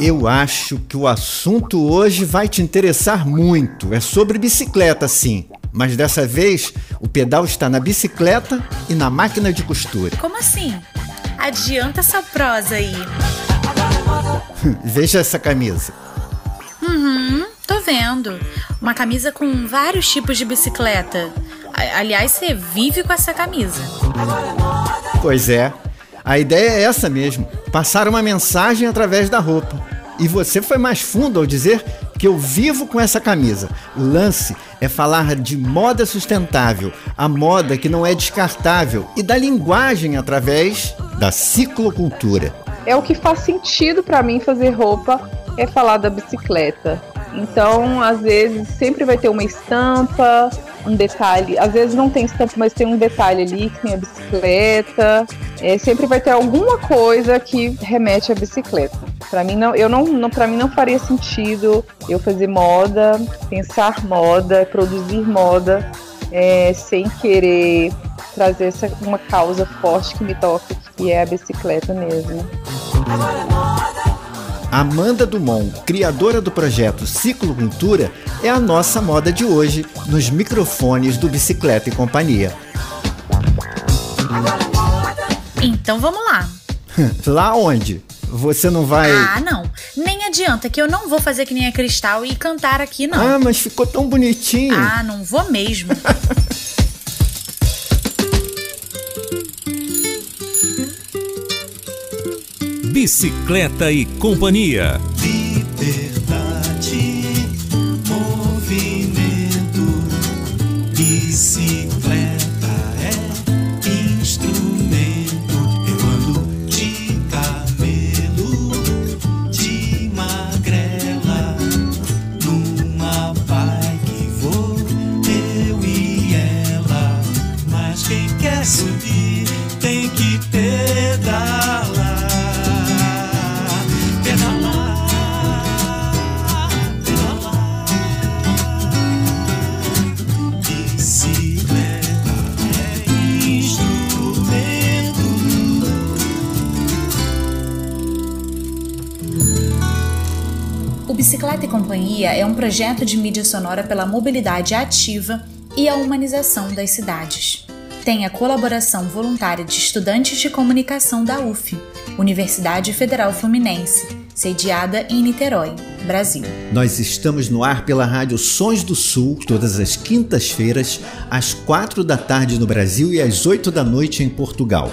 Eu acho que o assunto hoje vai te interessar muito. É sobre bicicleta, sim. Mas dessa vez, o pedal está na bicicleta e na máquina de costura. Como assim? Adianta essa prosa aí. Veja essa camisa. Uhum, tô vendo. Uma camisa com vários tipos de bicicleta. Aliás, você vive com essa camisa. Pois é. A ideia é essa mesmo: passar uma mensagem através da roupa. E você foi mais fundo ao dizer que eu vivo com essa camisa. O lance é falar de moda sustentável, a moda que não é descartável e da linguagem através da ciclocultura. É o que faz sentido para mim fazer roupa é falar da bicicleta. Então, às vezes, sempre vai ter uma estampa, um detalhe. Às vezes não tem estampa, mas tem um detalhe ali que tem a bicicleta. É, sempre vai ter alguma coisa que remete à bicicleta. Para mim não, eu não, não para mim não faria sentido eu fazer moda, pensar moda, produzir moda é, sem querer trazer essa, uma causa forte que me toca, que é a bicicleta mesmo. Amanda Dumont, criadora do projeto Ciclo Cultura, é a nossa moda de hoje nos microfones do Bicicleta e Companhia. Então vamos lá. lá onde? Você não vai. Ah, não. Nem adianta que eu não vou fazer que nem a Cristal e cantar aqui, não. Ah, mas ficou tão bonitinho. Ah, não vou mesmo. Bicicleta e Companhia. Bicicleta e Companhia é um projeto de mídia sonora pela mobilidade ativa e a humanização das cidades. Tem a colaboração voluntária de estudantes de comunicação da UF, Universidade Federal Fluminense, sediada em Niterói, Brasil. Nós estamos no ar pela Rádio Sons do Sul, todas as quintas-feiras, às quatro da tarde no Brasil e às oito da noite em Portugal.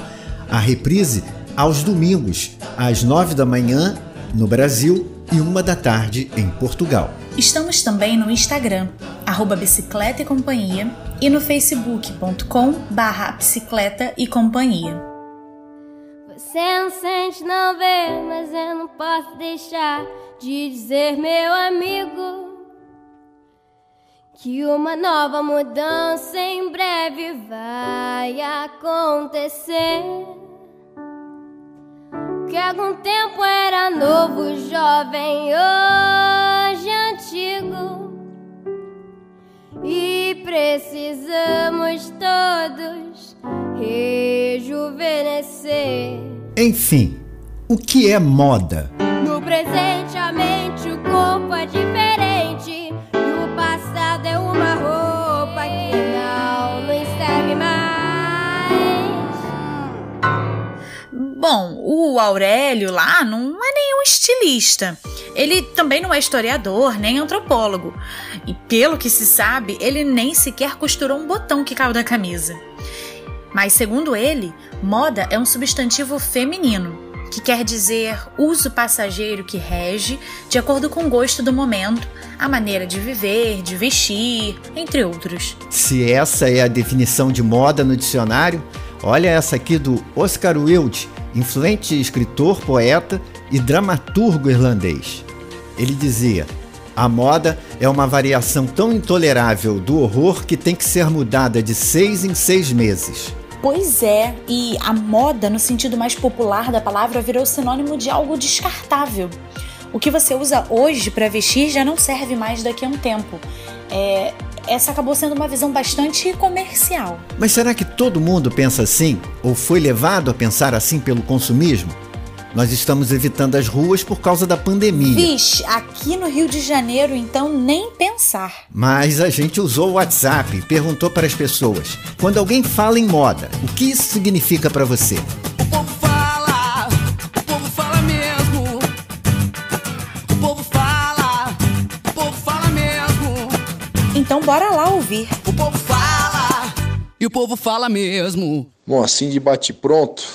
A reprise aos domingos, às nove da manhã no Brasil e uma da tarde em Portugal. Estamos também no Instagram, arroba Bicicleta e Companhia, e no facebook.com barra Bicicleta e Companhia. Você não sente, não vê, mas eu não posso deixar de dizer, meu amigo, que uma nova mudança em breve vai acontecer que algum tempo era novo, jovem, hoje antigo. E precisamos todos rejuvenescer. Enfim, o que é moda? O Aurélio lá não é nenhum estilista. Ele também não é historiador, nem antropólogo. E pelo que se sabe, ele nem sequer costurou um botão que caiu da camisa. Mas segundo ele, moda é um substantivo feminino, que quer dizer uso passageiro que rege de acordo com o gosto do momento, a maneira de viver, de vestir, entre outros. Se essa é a definição de moda no dicionário, olha essa aqui do Oscar Wilde, influente escritor, poeta e dramaturgo irlandês. Ele dizia: A moda é uma variação tão intolerável do horror que tem que ser mudada de seis em seis meses. Pois é, e a moda, no sentido mais popular da palavra, virou sinônimo de algo descartável. O que você usa hoje para vestir já não serve mais daqui a um tempo. É, essa acabou sendo uma visão bastante comercial. Mas será que todo mundo pensa assim? Ou foi levado a pensar assim pelo consumismo? Nós estamos evitando as ruas por causa da pandemia. Vixe, aqui no Rio de Janeiro, então, nem pensar. Mas a gente usou o WhatsApp e perguntou para as pessoas: quando alguém fala em moda, o que isso significa para você? Bora lá ouvir. O povo fala, e o povo fala mesmo. Bom, assim de bate pronto.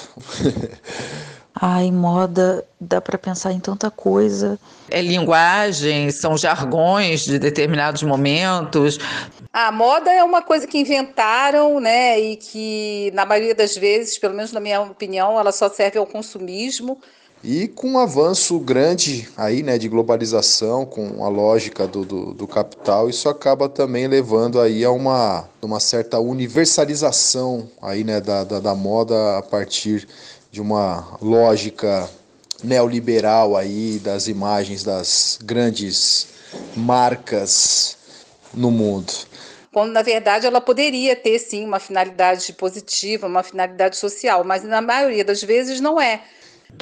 Ai, moda, dá para pensar em tanta coisa. É linguagem, são jargões de determinados momentos. A moda é uma coisa que inventaram, né, e que na maioria das vezes, pelo menos na minha opinião, ela só serve ao consumismo. E com um avanço grande aí, né, de globalização, com a lógica do, do, do capital, isso acaba também levando aí a uma, uma certa universalização aí, né, da, da, da moda a partir de uma lógica neoliberal aí das imagens das grandes marcas no mundo. Quando na verdade ela poderia ter sim uma finalidade positiva, uma finalidade social, mas na maioria das vezes não é.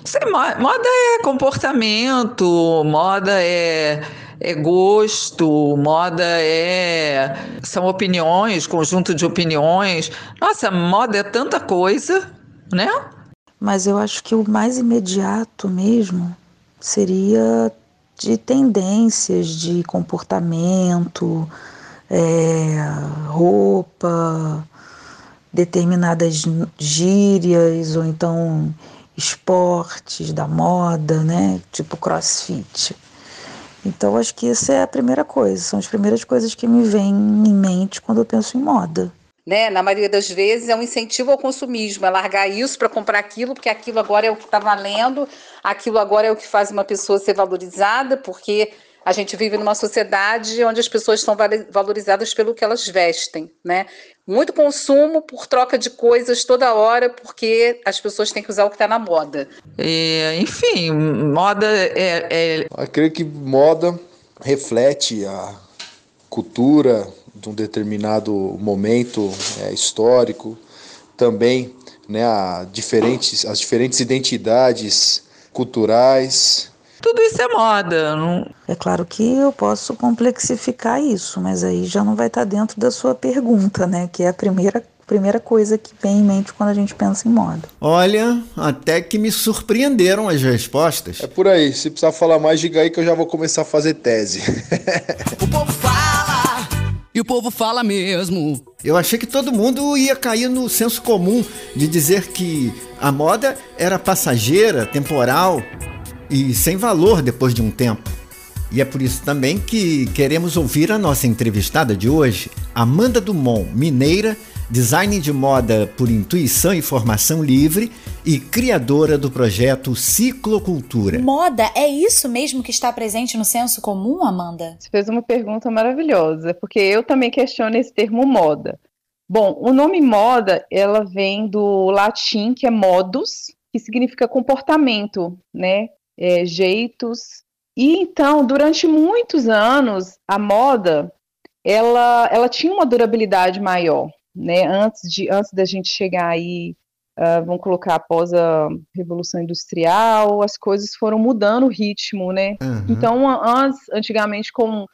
Sei, moda é comportamento, moda é, é gosto, moda é são opiniões, conjunto de opiniões. Nossa, moda é tanta coisa, né? Mas eu acho que o mais imediato mesmo seria de tendências de comportamento, é, roupa, determinadas gírias ou então esportes da moda, né? Tipo crossfit. Então acho que essa é a primeira coisa, são as primeiras coisas que me vêm em mente quando eu penso em moda. Né? Na maioria das vezes é um incentivo ao consumismo, é largar isso para comprar aquilo, porque aquilo agora é o que está valendo, aquilo agora é o que faz uma pessoa ser valorizada, porque a gente vive numa sociedade onde as pessoas são valorizadas pelo que elas vestem, né? Muito consumo por troca de coisas toda hora, porque as pessoas têm que usar o que está na moda. E, enfim, moda é, é. Eu creio que moda reflete a cultura de um determinado momento é, histórico, também né, a diferentes, as diferentes identidades culturais tudo isso é moda. Não... É claro que eu posso complexificar isso, mas aí já não vai estar dentro da sua pergunta, né? Que é a primeira primeira coisa que vem em mente quando a gente pensa em moda. Olha, até que me surpreenderam as respostas. É por aí. Se precisar falar mais, diga aí que eu já vou começar a fazer tese. o povo fala e o povo fala mesmo. Eu achei que todo mundo ia cair no senso comum de dizer que a moda era passageira, temporal, e sem valor depois de um tempo. E é por isso também que queremos ouvir a nossa entrevistada de hoje, Amanda Dumont, mineira, design de moda por intuição e formação livre e criadora do projeto Ciclocultura. Moda é isso mesmo que está presente no senso comum, Amanda? Você fez uma pergunta maravilhosa, porque eu também questiono esse termo moda. Bom, o nome moda, ela vem do latim que é modus, que significa comportamento, né? É, jeitos. E então, durante muitos anos, a moda ela, ela tinha uma durabilidade maior, né? Antes de antes da gente chegar aí, uh, vamos colocar após a revolução industrial, as coisas foram mudando o ritmo, né? Uhum. Então, antes, antigamente, com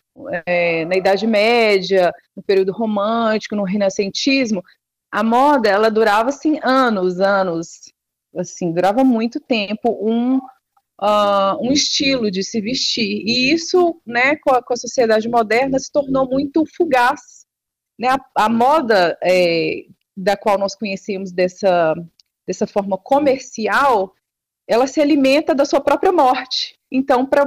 é, na Idade Média, no período romântico, no renascentismo, a moda ela durava assim anos, anos, assim durava muito tempo um uh, um estilo de se vestir. E isso, né, com a, com a sociedade moderna, se tornou muito fugaz. Né? A, a moda é, da qual nós conhecemos dessa, dessa forma comercial, ela se alimenta da sua própria morte. Então, para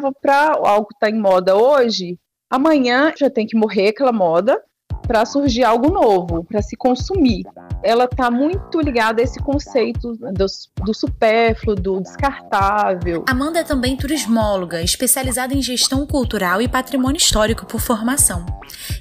algo que está em moda hoje, amanhã já tem que morrer aquela moda para surgir algo novo, para se consumir. Ela está muito ligada a esse conceito do, do supérfluo, do descartável. Amanda é também turismóloga, especializada em gestão cultural e patrimônio histórico por formação.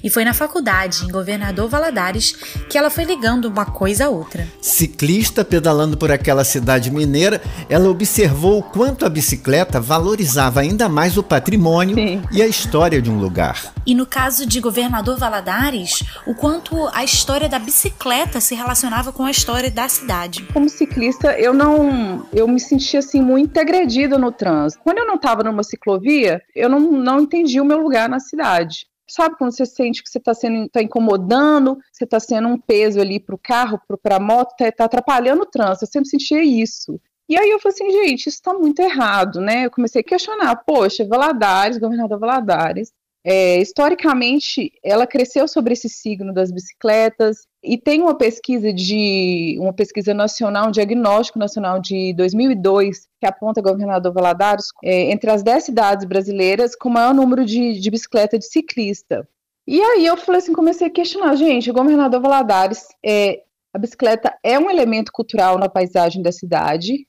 E foi na faculdade, em Governador Valadares, que ela foi ligando uma coisa a outra. Ciclista pedalando por aquela cidade mineira, ela observou o quanto a bicicleta valorizava ainda mais o patrimônio Sim. e a história de um lugar. E no caso de Governador Valadares, o quanto a história da bicicleta se relacionava com a história da cidade. Como ciclista, eu não, eu me sentia assim muito agredida no trânsito. Quando eu não estava numa ciclovia, eu não, não entendi o meu lugar na cidade. Sabe quando você sente que você está sendo tá incomodando, você está sendo um peso ali para o carro, para a moto, está tá atrapalhando o trânsito. Eu sempre sentia isso. E aí eu falei assim, gente, isso está muito errado, né? Eu comecei a questionar, poxa, Valadares, governador Valadares, é, historicamente, ela cresceu sobre esse signo das bicicletas e tem uma pesquisa de uma pesquisa nacional, um diagnóstico nacional de 2002 que aponta governador Valadares é, entre as 10 cidades brasileiras com maior número de, de bicicleta de ciclista. E aí eu falei assim, comecei a questionar, gente, o governador Valadares, é, a bicicleta é um elemento cultural na paisagem da cidade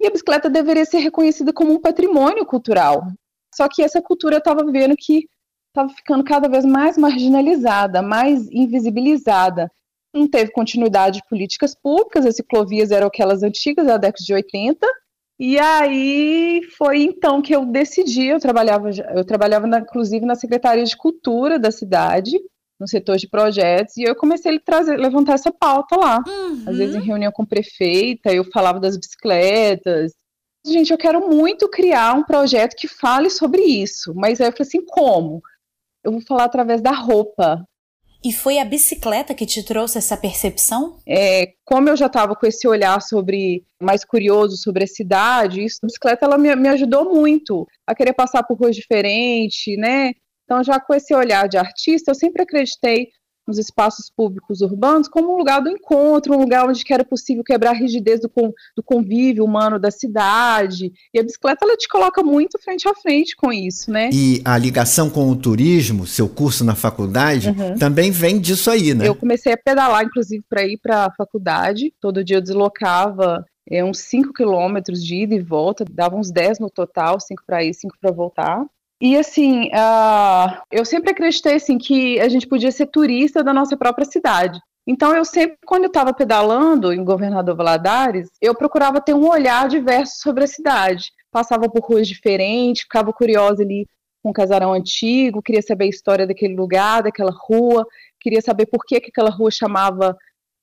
e a bicicleta deveria ser reconhecida como um patrimônio cultural. Só que essa cultura estava vendo que estava ficando cada vez mais marginalizada, mais invisibilizada. Não teve continuidade de políticas públicas, as ciclovias eram aquelas antigas da década de 80, e aí foi então que eu decidi, eu trabalhava, eu trabalhava na, inclusive na Secretaria de Cultura da cidade, no setor de projetos, e eu comecei a trazer, levantar essa pauta lá. Uhum. Às vezes em reunião com prefeita, eu falava das bicicletas. Gente, eu quero muito criar um projeto que fale sobre isso, mas aí eu falei assim, como? Eu vou falar através da roupa. E foi a bicicleta que te trouxe essa percepção? É, como eu já estava com esse olhar sobre mais curioso sobre a cidade, isso, a bicicleta ela me, me ajudou muito a querer passar por ruas diferentes, né? Então, já com esse olhar de artista, eu sempre acreditei nos espaços públicos urbanos como um lugar do encontro, um lugar onde era possível quebrar a rigidez do, do convívio humano da cidade. E a bicicleta ela te coloca muito frente a frente com isso, né? E a ligação com o turismo, seu curso na faculdade, uhum. também vem disso aí, né? Eu comecei a pedalar, inclusive, para ir para a faculdade. Todo dia eu deslocava é, uns 5 quilômetros de ida e volta, dava uns 10 no total, 5 para ir, 5 para voltar. E assim, uh, eu sempre acreditei assim, que a gente podia ser turista da nossa própria cidade. Então eu sempre, quando eu estava pedalando em Governador Valadares, eu procurava ter um olhar diverso sobre a cidade. Passava por ruas diferentes, ficava curiosa ali com um casarão antigo, queria saber a história daquele lugar, daquela rua, queria saber por que, que aquela rua chamava,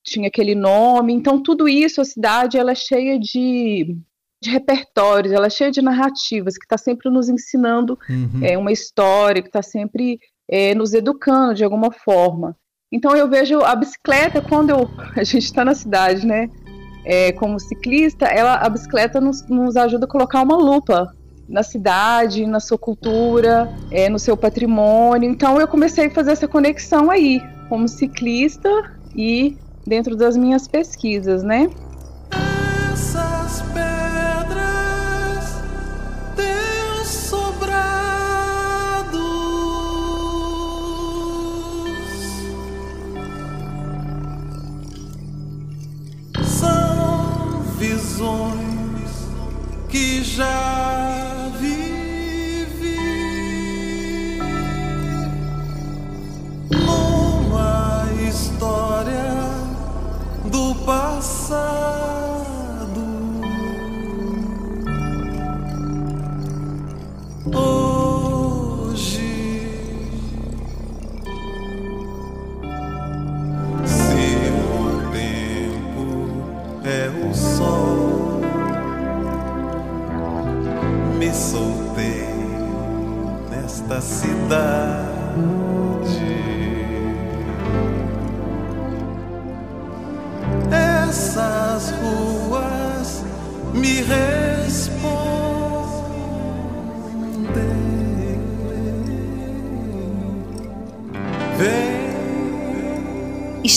tinha aquele nome. Então tudo isso, a cidade, ela é cheia de de repertórios, ela é cheia de narrativas, que está sempre nos ensinando uhum. é, uma história, que está sempre é, nos educando de alguma forma. Então eu vejo a bicicleta, quando eu, a gente está na cidade, né? É, como ciclista, ela, a bicicleta nos, nos ajuda a colocar uma lupa na cidade, na sua cultura, é, no seu patrimônio. Então eu comecei a fazer essa conexão aí, como ciclista e dentro das minhas pesquisas, né? Que já vivi numa história do passado.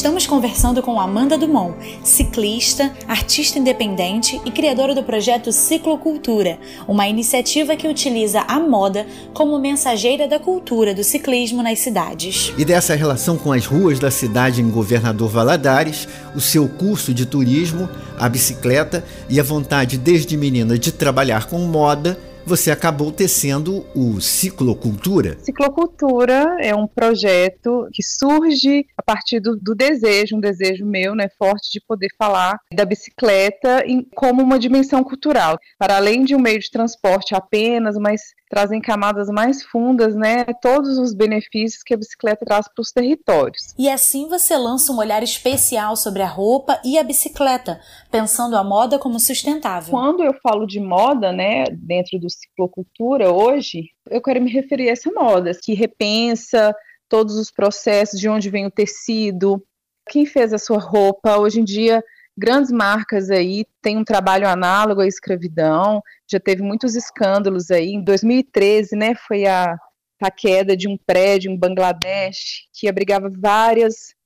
Estamos conversando com Amanda Dumont, ciclista, artista independente e criadora do projeto Ciclocultura, uma iniciativa que utiliza a moda como mensageira da cultura do ciclismo nas cidades. E dessa relação com as ruas da cidade em Governador Valadares, o seu curso de turismo, a bicicleta e a vontade desde menina de trabalhar com moda você acabou tecendo o Ciclocultura. Ciclocultura é um projeto que surge a partir do, do, desejo, um desejo meu, né, forte de poder falar da bicicleta em, como uma dimensão cultural, para além de um meio de transporte apenas, mas trazem camadas mais fundas, né, todos os benefícios que a bicicleta traz para os territórios. E assim você lança um olhar especial sobre a roupa e a bicicleta, pensando a moda como sustentável. Quando eu falo de moda, né, dentro do ciclocultura hoje, eu quero me referir a essa moda que repensa todos os processos, de onde vem o tecido, quem fez a sua roupa. Hoje em dia, grandes marcas aí têm um trabalho análogo à escravidão, já teve muitos escândalos aí. Em 2013, né, foi a, a queda de um prédio em Bangladesh que abrigava várias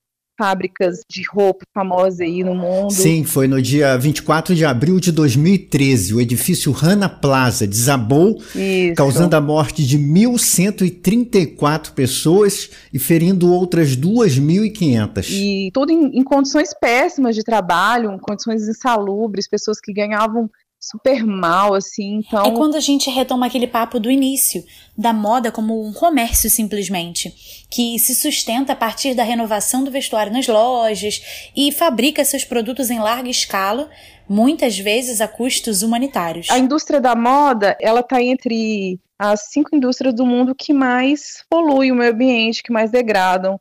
fábricas de roupa famosas aí no mundo. Sim, foi no dia 24 de abril de 2013. O edifício Rana Plaza desabou, Isso. causando a morte de 1.134 pessoas e ferindo outras 2.500. E tudo em, em condições péssimas de trabalho, em condições insalubres, pessoas que ganhavam super mal, assim, então... É quando a gente retoma aquele papo do início, da moda como um comércio simplesmente, que se sustenta a partir da renovação do vestuário nas lojas e fabrica seus produtos em larga escala, muitas vezes a custos humanitários. A indústria da moda, ela tá entre as cinco indústrias do mundo que mais poluem o meio ambiente, que mais degradam,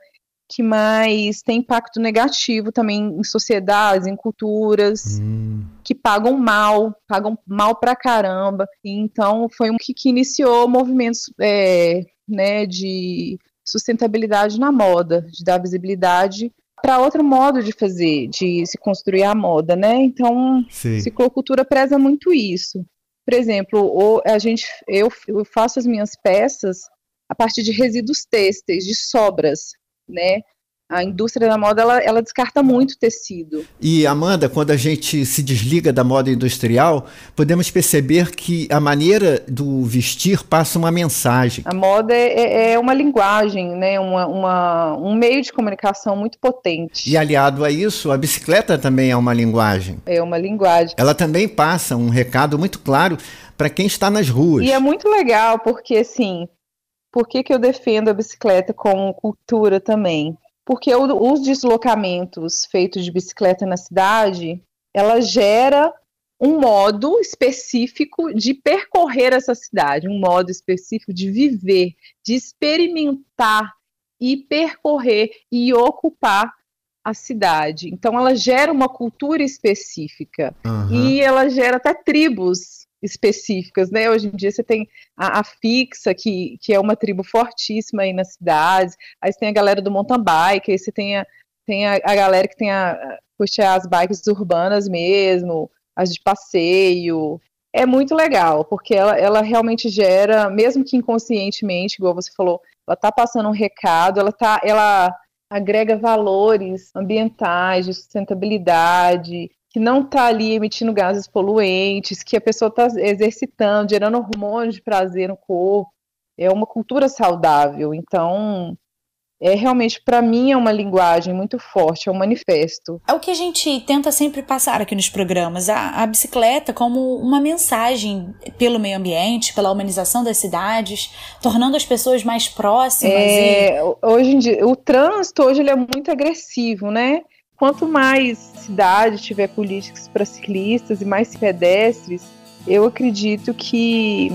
que mais tem impacto negativo também em sociedades, em culturas, Hum. que pagam mal, pagam mal pra caramba. Então, foi um que, que iniciou movimentos é, né, de sustentabilidade na moda, de dar visibilidade para outro modo de fazer, de se construir a moda, né? Então, Sim. ciclocultura preza muito isso. Por exemplo, a gente, eu, eu faço as minhas peças a partir de resíduos têxteis, de sobras, né? A indústria da moda, ela, ela descarta muito tecido. E Amanda, quando a gente se desliga da moda industrial, podemos perceber que a maneira do vestir passa uma mensagem. A moda é, é uma linguagem, né? Uma, uma- um meio de comunicação muito potente. E aliado a isso, a bicicleta também é uma linguagem. É uma linguagem. Ela também passa um recado muito claro para quem está nas ruas. E é muito legal, porque assim, por que, que eu defendo a bicicleta como cultura também? Porque os deslocamentos feitos de bicicleta na cidade, ela gera um modo específico de percorrer essa cidade, um modo específico de viver, de experimentar e percorrer e ocupar a cidade. Então ela gera uma cultura específica. Aham. E ela gera até tribos específicas, né? Hoje em dia você tem a, a fixa, que, que é uma tribo fortíssima aí nas cidades, aí você tem a galera do mountain bike, aí você tem a, tem a, a galera que tem a, curte as bikes urbanas mesmo, as de passeio. É muito legal, porque ela, ela realmente gera, mesmo que inconscientemente, igual você falou, ela tá passando um recado, ela tá, ela agrega valores ambientais, de sustentabilidade, que não está ali emitindo gases poluentes, que a pessoa está exercitando, gerando hormônios de prazer no corpo. É uma cultura saudável. Então, é realmente, para mim, é uma linguagem muito forte, é um manifesto. É o que a gente tenta sempre passar aqui nos programas, a, a bicicleta como uma mensagem pelo meio ambiente, pela humanização das cidades, tornando as pessoas mais próximas. e... É, hoje em dia, o trânsito hoje ele é muito agressivo, né? Quanto mais cidade tiver políticas para ciclistas e mais pedestres, eu acredito que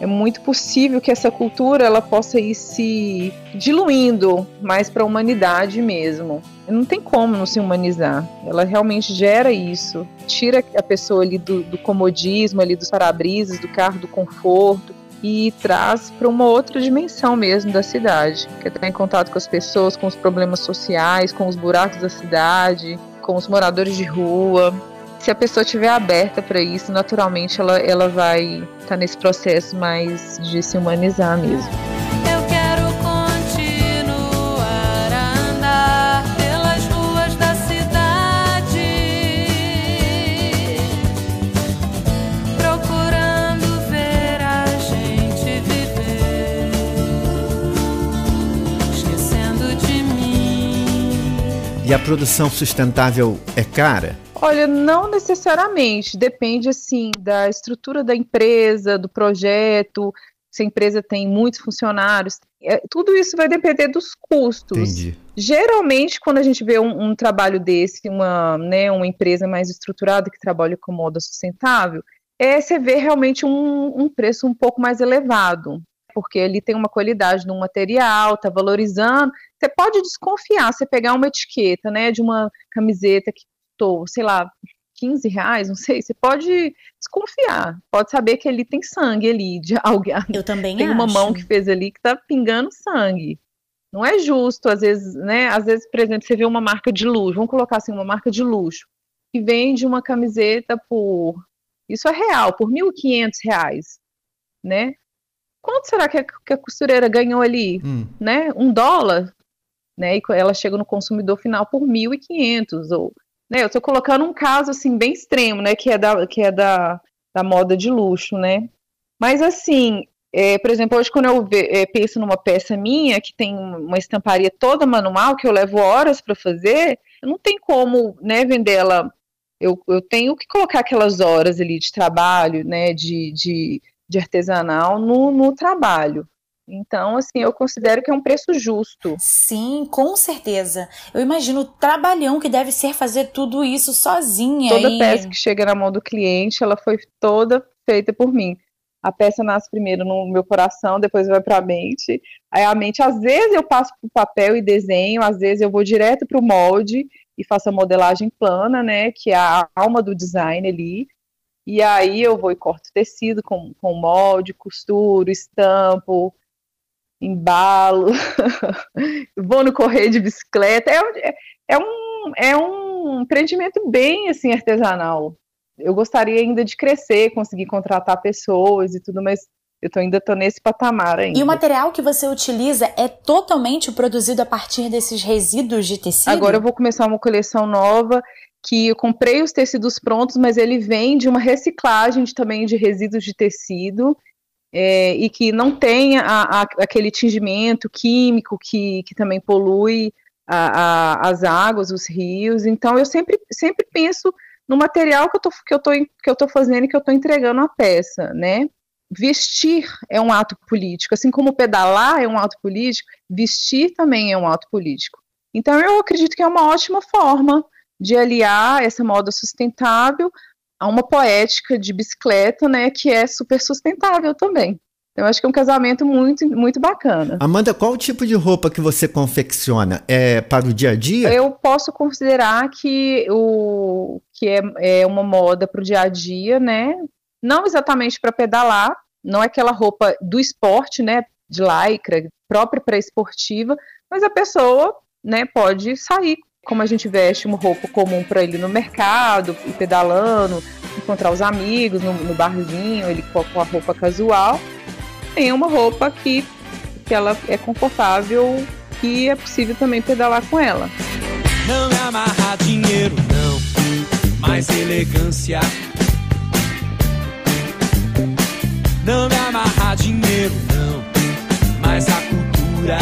é muito possível que essa cultura ela possa ir se diluindo mais para a humanidade mesmo. Não tem como não se humanizar. Ela realmente gera isso. Tira a pessoa ali do, do comodismo, ali dos para-brisas, do carro, do conforto e traz para uma outra dimensão mesmo da cidade, que é estar em contato com as pessoas, com os problemas sociais, com os buracos da cidade, com os moradores de rua. Se a pessoa estiver aberta para isso, naturalmente ela, ela vai estar nesse processo mais de se humanizar mesmo. E a produção sustentável é cara? Olha, não necessariamente. Depende, assim, da estrutura da empresa, do projeto, se a empresa tem muitos funcionários. É, tudo isso vai depender dos custos. Entendi. Geralmente, quando a gente vê um, um trabalho desse, uma, né, uma empresa mais estruturada que trabalha com moda sustentável, é, você vê realmente um, um preço um pouco mais elevado, porque ele tem uma qualidade no material, tá valorizando. Você pode desconfiar, você pegar uma etiqueta, né, de uma camiseta que custou, sei lá, 15 reais, não sei, você pode desconfiar, pode saber que ali tem sangue ali, de alguém. Eu também tem uma acho. mão que fez ali que tá pingando sangue. Não é justo, às vezes, né? Às vezes, por exemplo, você vê uma marca de luxo, vamos colocar assim, uma marca de luxo, que vende uma camiseta por. Isso é real, por 1.500 reais, né? Quanto será que a, que a costureira ganhou ali? Hum. Né? Um dólar? Né? E ela chega no consumidor final por 1.500 ou né, eu estou colocando um caso assim bem extremo, né, que é da que é da, da moda de luxo, né? Mas assim, é, por exemplo, hoje quando eu ve- é, penso numa peça minha que tem uma estamparia toda manual que eu levo horas para fazer, não tem como, né, vender ela. Eu, eu tenho que colocar aquelas horas ali de trabalho, né, de, de, de artesanal no, no trabalho. Então, assim, eu considero que é um preço justo. Sim, com certeza. Eu imagino o trabalhão que deve ser fazer tudo isso sozinha. Toda e... peça que chega na mão do cliente, ela foi toda feita por mim. A peça nasce primeiro no meu coração, depois vai para a mente. Aí a mente, às vezes eu passo para o papel e desenho, às vezes eu vou direto para o molde e faço a modelagem plana, né, que é a alma do design ali. E aí eu vou e corto tecido com, com molde, costuro, estampo, embalo, vou no correio de bicicleta. É, é, é um, é um empreendimento bem assim artesanal. Eu gostaria ainda de crescer, conseguir contratar pessoas e tudo, mas eu tô, ainda tô nesse patamar ainda. E o material que você utiliza é totalmente produzido a partir desses resíduos de tecido? Agora eu vou começar uma coleção nova que eu comprei os tecidos prontos, mas ele vem de uma reciclagem de, também de resíduos de tecido é, e que não tem a, a, aquele tingimento químico que, que também polui a, as águas, os rios. Então eu sempre, sempre penso no material que eu tô, que eu tô, que eu fazendo e que eu tô entregando a peça, né? Vestir é um ato político, assim como pedalar é um ato político, vestir também é um ato político. Então eu acredito que é uma ótima forma de aliar essa moda sustentável a uma poética de bicicleta, né, que é super sustentável também. Eu acho que é um casamento muito, muito bacana. Amanda, qual o tipo de roupa que você confecciona? É para o dia a dia? Eu posso considerar que o que é, é uma moda para o dia a dia, né? Não exatamente para pedalar, não é aquela roupa do esporte, né? De lycra, própria para esportiva, mas a pessoa, né, pode sair como a gente veste uma roupa comum para ele no mercado, ir pedalando, encontrar os amigos no, no barzinho, ele com a roupa casual. Tem uma roupa que, que ela é confortável e é possível também pedalar com ela. Não é amarrar dinheiro, não, mas elegância. Não é amarrar dinheiro, não, mas a cultura.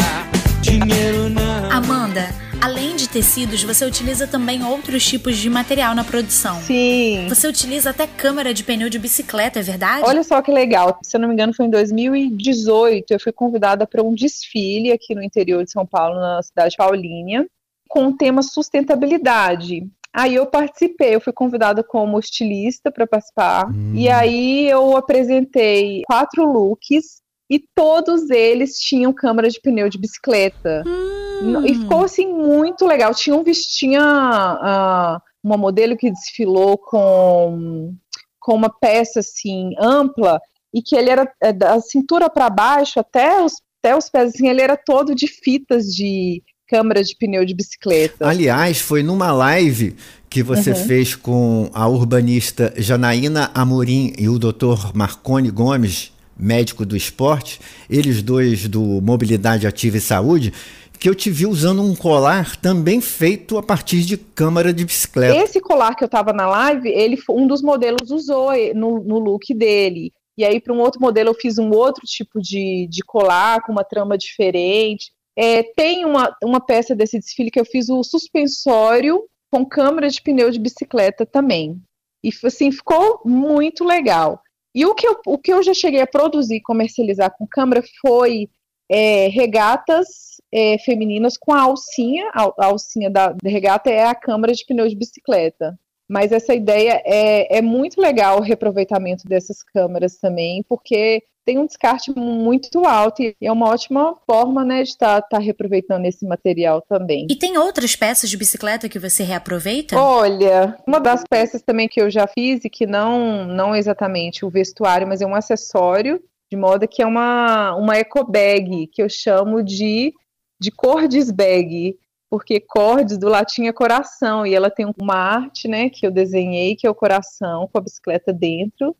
Dinheiro não. Amanda, além de tecidos, você utiliza também outros tipos de material na produção. Sim. Você utiliza até câmara de pneu de bicicleta, é verdade? Olha só que legal. Se eu não me engano, foi em 2018. Eu fui convidada para um desfile aqui no interior de São Paulo, na cidade de Paulínia, com o tema sustentabilidade. Aí eu participei, eu fui convidada como estilista para participar. Hum. E aí eu apresentei quatro looks e todos eles tinham câmara de pneu de bicicleta. Hum. E ficou assim muito legal. Tinha um tinha ah, uma modelo que desfilou com, com uma peça assim ampla e que ele era é, da cintura para baixo até os, até os pés, assim, ele era todo de fitas de câmara de pneu de bicicleta. Aliás, foi numa live que você Uhum. fez com a urbanista Janaína Amorim e o Dr. Marcone Gomes, médico do esporte, eles dois do Mobilidade Ativa e Saúde, que eu te vi usando um colar também feito a partir de câmara de bicicleta. Esse colar que eu tava na live, ele um dos modelos usou e- no, no look dele. E aí, para um outro modelo, eu fiz um outro tipo de, de colar com uma trama diferente. É, tem uma, uma peça desse desfile que eu fiz o suspensório com câmara de pneu de bicicleta também. E assim, ficou muito legal. E o que eu, o que eu já cheguei a produzir e comercializar com câmara foi é, regatas é, femininas com a alcinha. A, a alcinha da, da regata é a câmara de pneu de bicicleta. Mas essa ideia é, é muito legal o reaproveitamento dessas câmeras também, porque tem um descarte muito alto e é uma ótima forma né, de estar tá, tá reaproveitando esse material também. E tem outras peças de bicicleta que você reaproveita? Olha, uma das peças também que eu já fiz e que não, não exatamente o vestuário, mas é um acessório de moda que é uma, uma eco bag, que eu chamo de, de cordes bag porque cordes do latim é coração, e ela tem uma arte, né, que eu desenhei, que é o coração com a bicicleta dentro,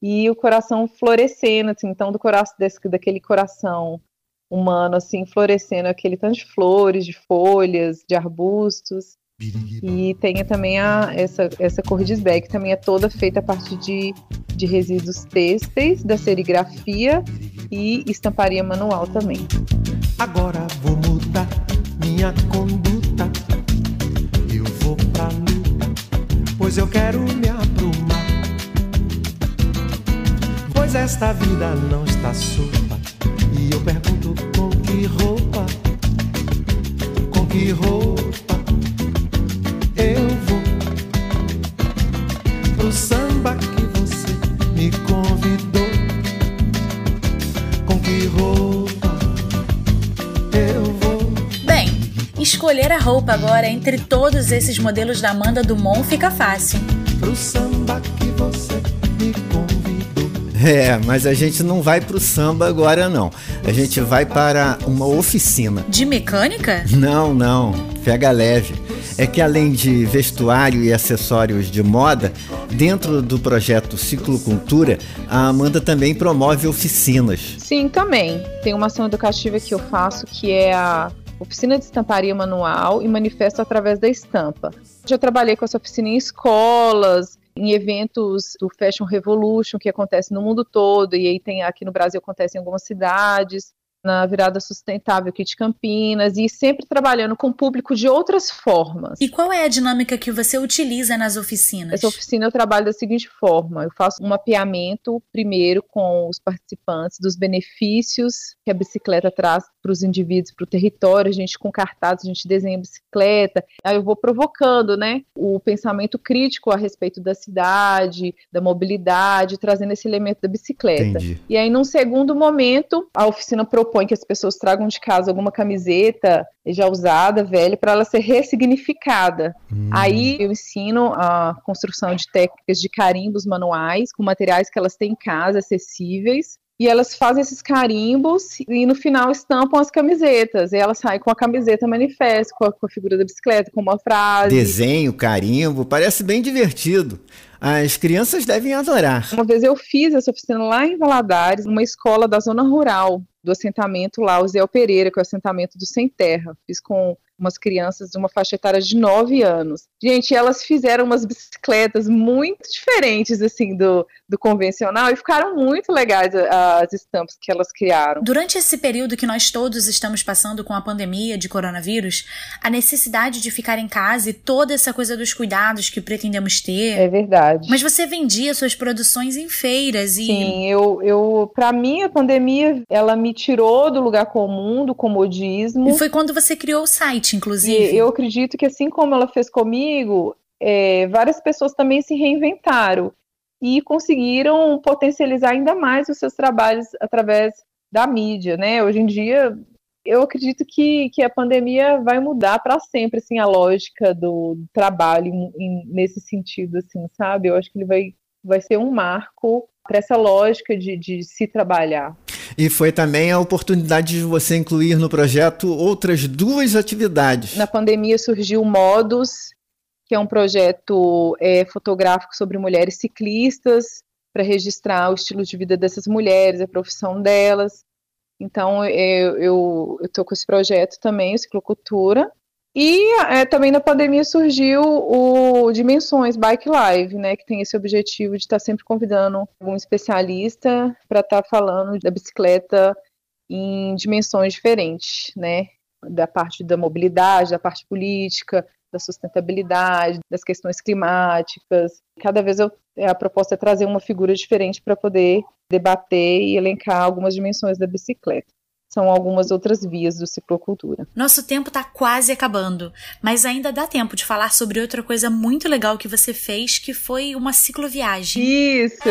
e o coração florescendo, assim, então do coração desse, daquele coração humano, assim, florescendo aquele tanto de flores, de folhas, de arbustos, e tem também a, essa, essa cordisbag, que também é toda feita a partir de, de resíduos têxteis, da serigrafia e estamparia manual também. Agora vou mudar minha conduta. Eu vou pra luta, pois eu quero me aprumar. Pois esta vida não está sopa. E eu pergunto com que roupa, com que roupa roupa agora entre todos esses modelos da Amanda Dumont fica fácil. Pro samba que você me convidou. É, mas a gente não vai pro samba agora não. A gente vai para uma oficina. De mecânica? Não, não. Pega leve. É que além de vestuário e acessórios de moda, dentro do projeto Ciclocultura, a Amanda também promove oficinas. Sim, também. Tem uma ação educativa que eu faço que é a oficina de estamparia manual e manifesto através da estampa. Já trabalhei com essa oficina em escolas, em eventos do Fashion Revolution que acontece no mundo todo e aí tem aqui no Brasil acontece em algumas cidades na virada sustentável aqui de Campinas e sempre trabalhando com público de outras formas. E qual é a dinâmica que você utiliza nas oficinas? Essa oficina eu trabalho da seguinte forma: eu faço um mapeamento primeiro com os participantes dos benefícios que a bicicleta traz para os indivíduos, para o território. A gente com cartazes, a gente desenha a bicicleta. Aí eu vou provocando, né, o pensamento crítico a respeito da cidade, da mobilidade, trazendo esse elemento da bicicleta. Entendi. E aí, num segundo momento, a oficina propõe que as pessoas tragam de casa alguma camiseta já usada, velha, para ela ser ressignificada. Aí eu ensino a construção de técnicas de carimbos manuais com materiais que elas têm em casa, acessíveis. E elas fazem esses carimbos e no final estampam as camisetas. E elas saem com a camiseta manifesto, com a, com a figura da bicicleta, com uma frase. Desenho, carimbo, parece bem divertido. As crianças devem adorar. Uma vez eu fiz essa oficina lá em Valadares, numa escola da zona rural do assentamento lá, o Zé Pereira, que é o assentamento do Sem Terra. Fiz com umas crianças de uma faixa etária de 9 anos. Gente, elas fizeram umas bicicletas muito diferentes, assim, do, do convencional e ficaram muito legais as estampas que elas criaram. Durante esse período que nós todos estamos passando com a pandemia de coronavírus, a necessidade de ficar em casa e toda essa coisa dos cuidados que pretendemos ter. É verdade. Mas você vendia suas produções em feiras e. Sim, eu, eu para mim a pandemia ela me tirou do lugar comum, do comodismo. E foi quando você criou o site, inclusive. E eu acredito que assim como ela fez comigo, é, várias pessoas também se reinventaram e conseguiram potencializar ainda mais os seus trabalhos através da mídia, né? Hoje em dia, eu acredito que, que a pandemia vai mudar para sempre, assim, a lógica do trabalho em- nesse sentido, assim, sabe? Eu acho que ele vai, vai ser um marco para essa lógica de, de se trabalhar. E foi também a oportunidade de você incluir no projeto outras duas atividades. Na pandemia surgiu o Modus, que é um projeto é, fotográfico sobre mulheres ciclistas, para registrar o estilo de vida dessas mulheres, a profissão delas. Então, eu estou com esse projeto também, o Ciclocultura. E é, também na pandemia surgiu o Dimensões Bike Live, né, que tem esse objetivo de estar sempre convidando um especialista para estar falando da bicicleta em dimensões diferentes, né, da parte da mobilidade, da parte política, da sustentabilidade, das questões climáticas. Cada vez eu, a proposta é trazer uma figura diferente para poder debater e elencar algumas dimensões da bicicleta. São algumas outras vias do ciclocultura. Nosso tempo tá quase acabando, mas ainda dá tempo de falar sobre outra coisa muito legal que você fez, que foi uma cicloviagem. Isso!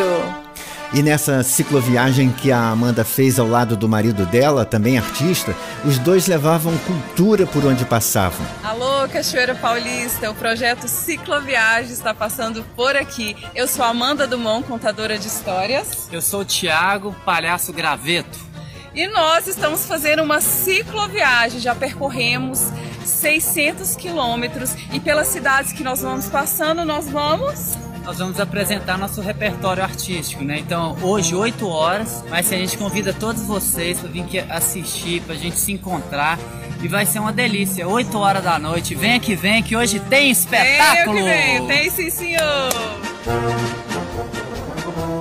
E nessa cicloviagem que a Amanda fez ao lado do marido dela, também artista, os dois levavam cultura por onde passavam. Alô, Cachoeira Paulista, o projeto Cicloviagem está passando por aqui. Eu sou Amanda Dumont, contadora de histórias. Eu sou o Tiago, palhaço graveto. E nós estamos fazendo uma cicloviagem, já percorremos 600 quilômetros e pelas cidades que nós vamos passando, nós vamos nós vamos apresentar nosso repertório artístico, né? Então, hoje, 8 horas, mas a gente convida todos vocês para vir aqui assistir, para a gente se encontrar. E vai ser uma delícia, 8 horas da noite. Vem que vem, que hoje tem espetáculo! Venha que vem, tem sim, senhor!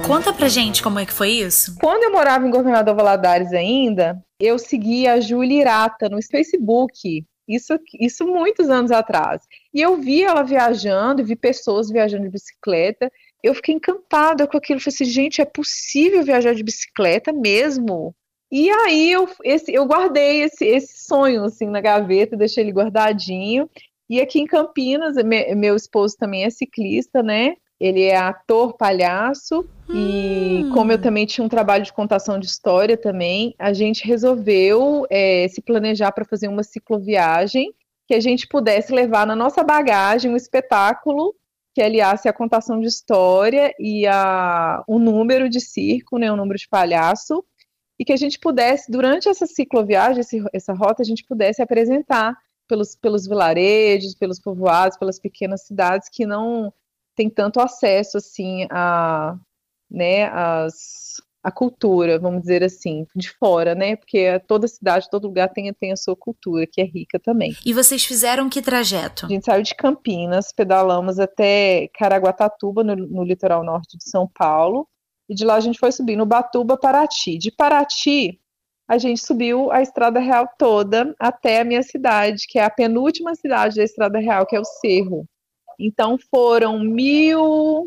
Conta pra gente como é que foi isso. Quando eu morava em Governador Valadares ainda, eu seguia a Júlia Irata no Facebook. Isso, isso muitos anos atrás. E eu vi ela viajando, vi pessoas viajando de bicicleta. Eu fiquei encantada com aquilo. Falei assim, gente, é possível viajar de bicicleta mesmo? E aí eu, esse, eu guardei esse, esse sonho assim na gaveta, deixei ele guardadinho. E aqui em Campinas, me, meu esposo também é ciclista, né? Ele é ator, palhaço, hum. e como eu também tinha um trabalho de contação de história também, a gente resolveu é, se planejar para fazer uma cicloviagem que a gente pudesse levar na nossa bagagem um espetáculo que aliasse a contação de história e a, o número de circo, né, o número de palhaço, e que a gente pudesse, durante essa cicloviagem, esse, essa rota, a gente pudesse apresentar pelos, pelos vilarejos, pelos povoados, pelas pequenas cidades que não tem tanto acesso assim a, né, as, a cultura, vamos dizer assim, de fora, né? Porque toda cidade, todo lugar tem, tem a sua cultura, que é rica também. E vocês fizeram que trajeto? A gente saiu de Campinas, pedalamos até Caraguatatuba, no, no litoral norte de São Paulo, e de lá a gente foi subindo Batuba, Paraty. De Paraty, a gente subiu a Estrada Real toda até a minha cidade, que é a penúltima cidade da Estrada Real, que é o Cerro. Então foram mil,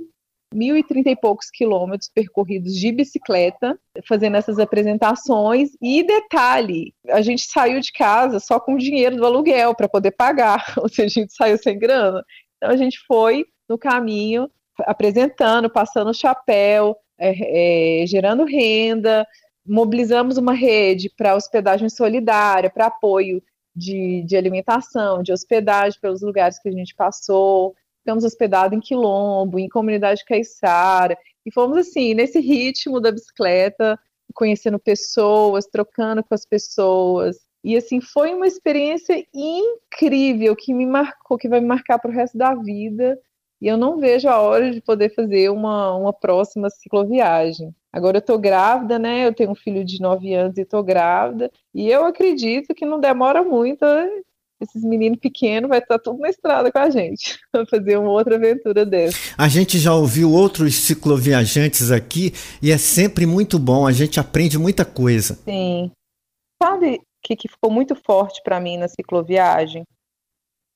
mil e trinta e poucos quilômetros percorridos de bicicleta, fazendo essas apresentações. E detalhe, a gente saiu de casa só com o dinheiro do aluguel para poder pagar, ou seja, a gente saiu sem grana. Então a gente foi no caminho apresentando, passando chapéu, é, é, gerando renda, mobilizamos uma rede para hospedagem solidária, para apoio de, de alimentação, de hospedagem pelos lugares que a gente passou ficamos hospedados em Quilombo, em comunidade caiçara, e fomos assim, nesse ritmo da bicicleta, conhecendo pessoas, trocando com as pessoas. E assim, foi uma experiência incrível que me marcou, que vai me marcar para o resto da vida. E eu não vejo a hora de poder fazer uma, uma próxima cicloviagem. Agora eu tô grávida, né? Eu tenho um filho de 9 anos e tô grávida. E eu acredito que não demora muito esses meninos pequenos vai estar tudo na estrada com a gente, para fazer uma outra aventura dessa. A gente já ouviu outros cicloviajantes aqui e é sempre muito bom, a gente aprende muita coisa. Sim. Sabe o que, que ficou muito forte para mim na cicloviagem?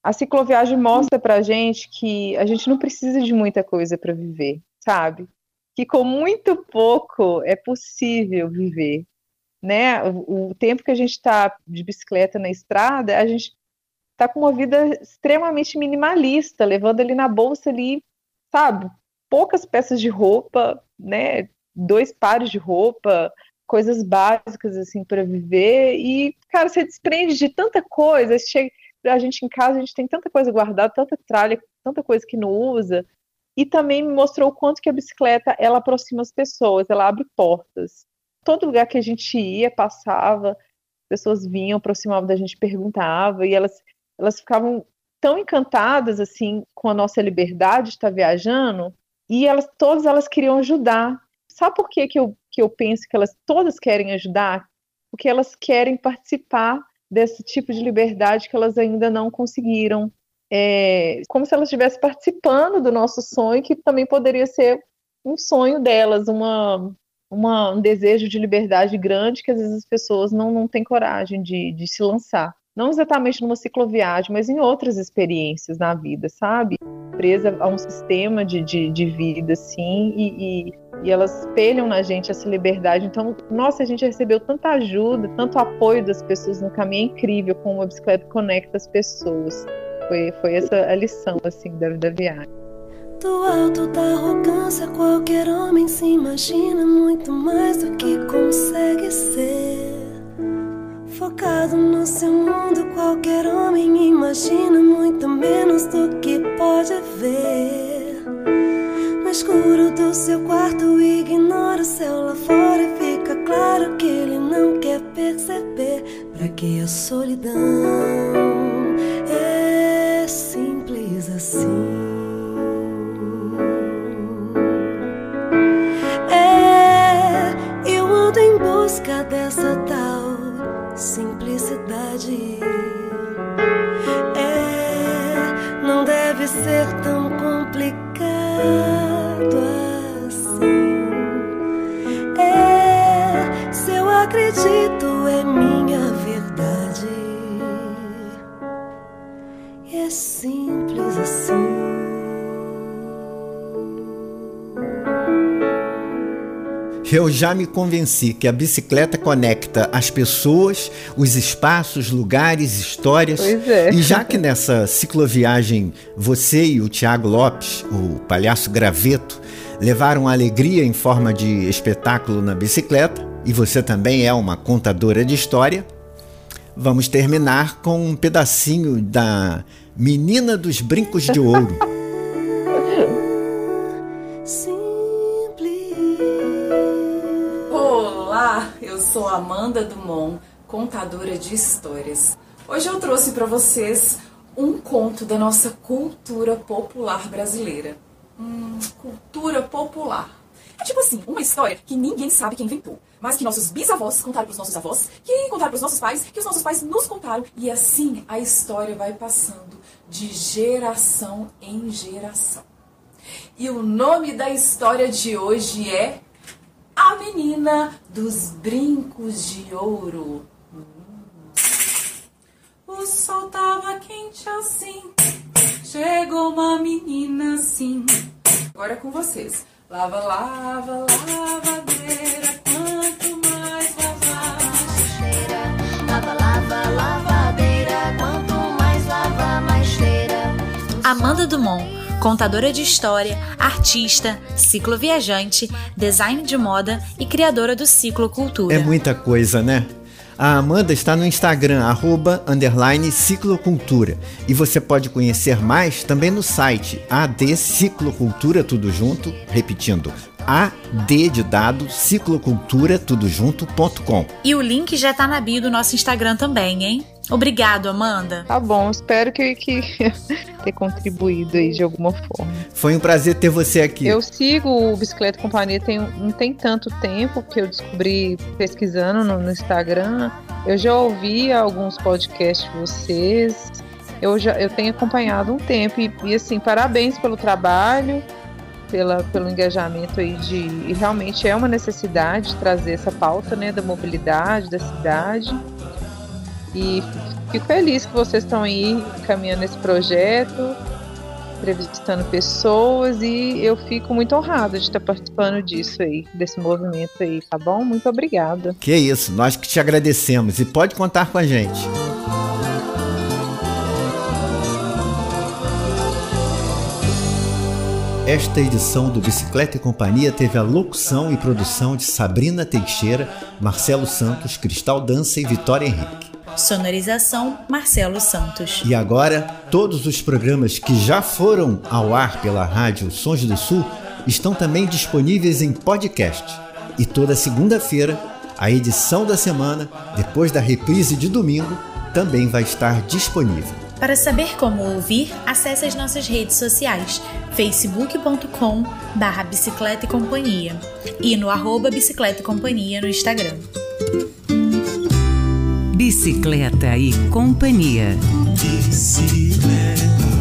A cicloviagem mostra para a gente que a gente não precisa de muita coisa para viver, sabe? Que com muito pouco é possível viver né? O, o, tempo que a gente está de bicicleta na estrada, a gente tá com uma vida extremamente minimalista, levando ali na bolsa ali, sabe, poucas peças de roupa, né, dois pares de roupa, coisas básicas assim para viver e cara, você desprende de tanta coisa, chega a gente em casa, a gente tem tanta coisa guardada, tanta tralha, tanta coisa que não usa. E também me mostrou o quanto que a bicicleta ela aproxima as pessoas, ela abre portas. Todo lugar que a gente ia, passava, pessoas vinham, aproximavam da gente, perguntavam, e elas elas ficavam tão encantadas assim com a nossa liberdade de estar viajando e elas todas elas queriam ajudar. Sabe por que, que, eu, que eu penso que elas todas querem ajudar? Porque elas querem participar desse tipo de liberdade que elas ainda não conseguiram. É, como se elas estivessem participando do nosso sonho, que também poderia ser um sonho delas, uma, uma, um desejo de liberdade grande que às vezes as pessoas não, não têm coragem de, de se lançar não exatamente numa cicloviagem, mas em outras experiências na vida, sabe? Presa a um sistema de, de, de vida, assim, e, e, e elas espelham na gente essa liberdade. Então, nossa, a gente recebeu tanta ajuda, tanto apoio das pessoas no caminho, é incrível como a bicicleta conecta as pessoas. Foi, foi essa a lição, assim, da, da viagem. Do alto da arrogância, qualquer homem se imagina muito mais do que consegue ser. Focado no seu mundo, qualquer homem imagina muito menos do que pode ver. No escuro do seu quarto, ignora o céu lá fora e fica claro que ele não quer perceber. Pra que a solidão é simples assim. É, eu ando em busca dessa tal simplicidade. É, não deve ser tão complicado assim. É, se eu acredito, é minha verdade. É simples assim. Eu já me convenci que a bicicleta conecta as pessoas, os espaços, lugares, histórias. Pois é. E já que nessa cicloviagem você e o Tiago Lopes, o palhaço graveto, levaram alegria em forma de espetáculo na bicicleta, e você também é uma contadora de história, vamos terminar com um pedacinho da Menina dos Brincos de Ouro. Amanda Dumont, contadora de histórias. Hoje eu trouxe para vocês um conto da nossa cultura popular brasileira. Hum, cultura popular. É tipo assim, uma história que ninguém sabe quem inventou, mas que nossos bisavós contaram para os nossos avós, que contaram para os nossos pais, que os nossos pais nos contaram, e assim a história vai passando de geração em geração. E o nome da história de hoje é A Menina dos Brincos de Ouro. O sol tava quente assim. Chegou uma menina assim. Agora é com vocês. Lava, lava, lavadeira, quanto mais lavar. Lava, lava, lavadeira. Quanto mais lava, mais cheira. Amanda Dumont, contadora de história, artista, cicloviajante, design de moda e criadora do Ciclo Cultura. É muita coisa, né? A Amanda está no Instagram, arroba, underline, ciclocultura. E você pode conhecer mais também no site AD Ciclocultura, tudo junto, repetindo, AD de dado, ciclocultura, tudo junto.com. E o link já tá na bio do nosso Instagram também, hein? Obrigado, Amanda. Tá bom, espero que, que ter contribuído aí de alguma forma. Foi um prazer ter você aqui. Eu sigo o Bicicleta Companhia tem, não tem tanto tempo que eu descobri pesquisando no, no Instagram. Eu já ouvi alguns podcasts de vocês. Eu já eu tenho acompanhado um tempo e, e assim, parabéns pelo trabalho, pela, pelo engajamento aí de e realmente é uma necessidade trazer essa pauta, né, da mobilidade da cidade. E fico feliz que vocês estão aí caminhando esse projeto, entrevistando pessoas e eu fico muito honrada de estar participando disso aí, desse movimento aí, tá bom? Muito obrigada. Que isso, nós que te agradecemos e pode contar com a gente. Esta edição do Bicicleta e Companhia teve a locução e produção de Sabrina Teixeira, Marcelo Santos, Cristal Dança e Vitória Henrique. Sonorização Marcelo Santos. E agora, todos os programas que já foram ao ar pela rádio Sons do Sul estão também disponíveis em podcast. E toda segunda-feira, a edição da semana, depois da reprise de domingo, também vai estar disponível. Para saber como ouvir, acesse as nossas redes sociais facebook.com barra bicicleta e companhia e no arroba bicicleta e companhia no Instagram. Bicicleta e Companhia. Bicicleta.